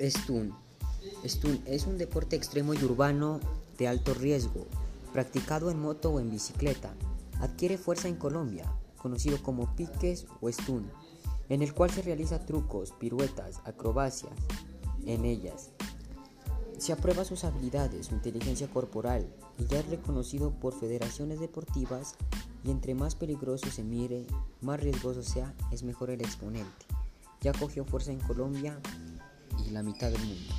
Stun. Stun es un deporte extremo y urbano de alto riesgo, practicado en moto o en bicicleta. Adquiere fuerza en Colombia, conocido como piques o stun, en el cual se realiza trucos, piruetas, acrobacias en ellas. Se aprueba sus habilidades, su inteligencia corporal y ya es reconocido por federaciones deportivas y entre más peligroso se mire, más riesgoso sea, es mejor el exponente. Ya cogió fuerza en Colombia y la mitad del mundo.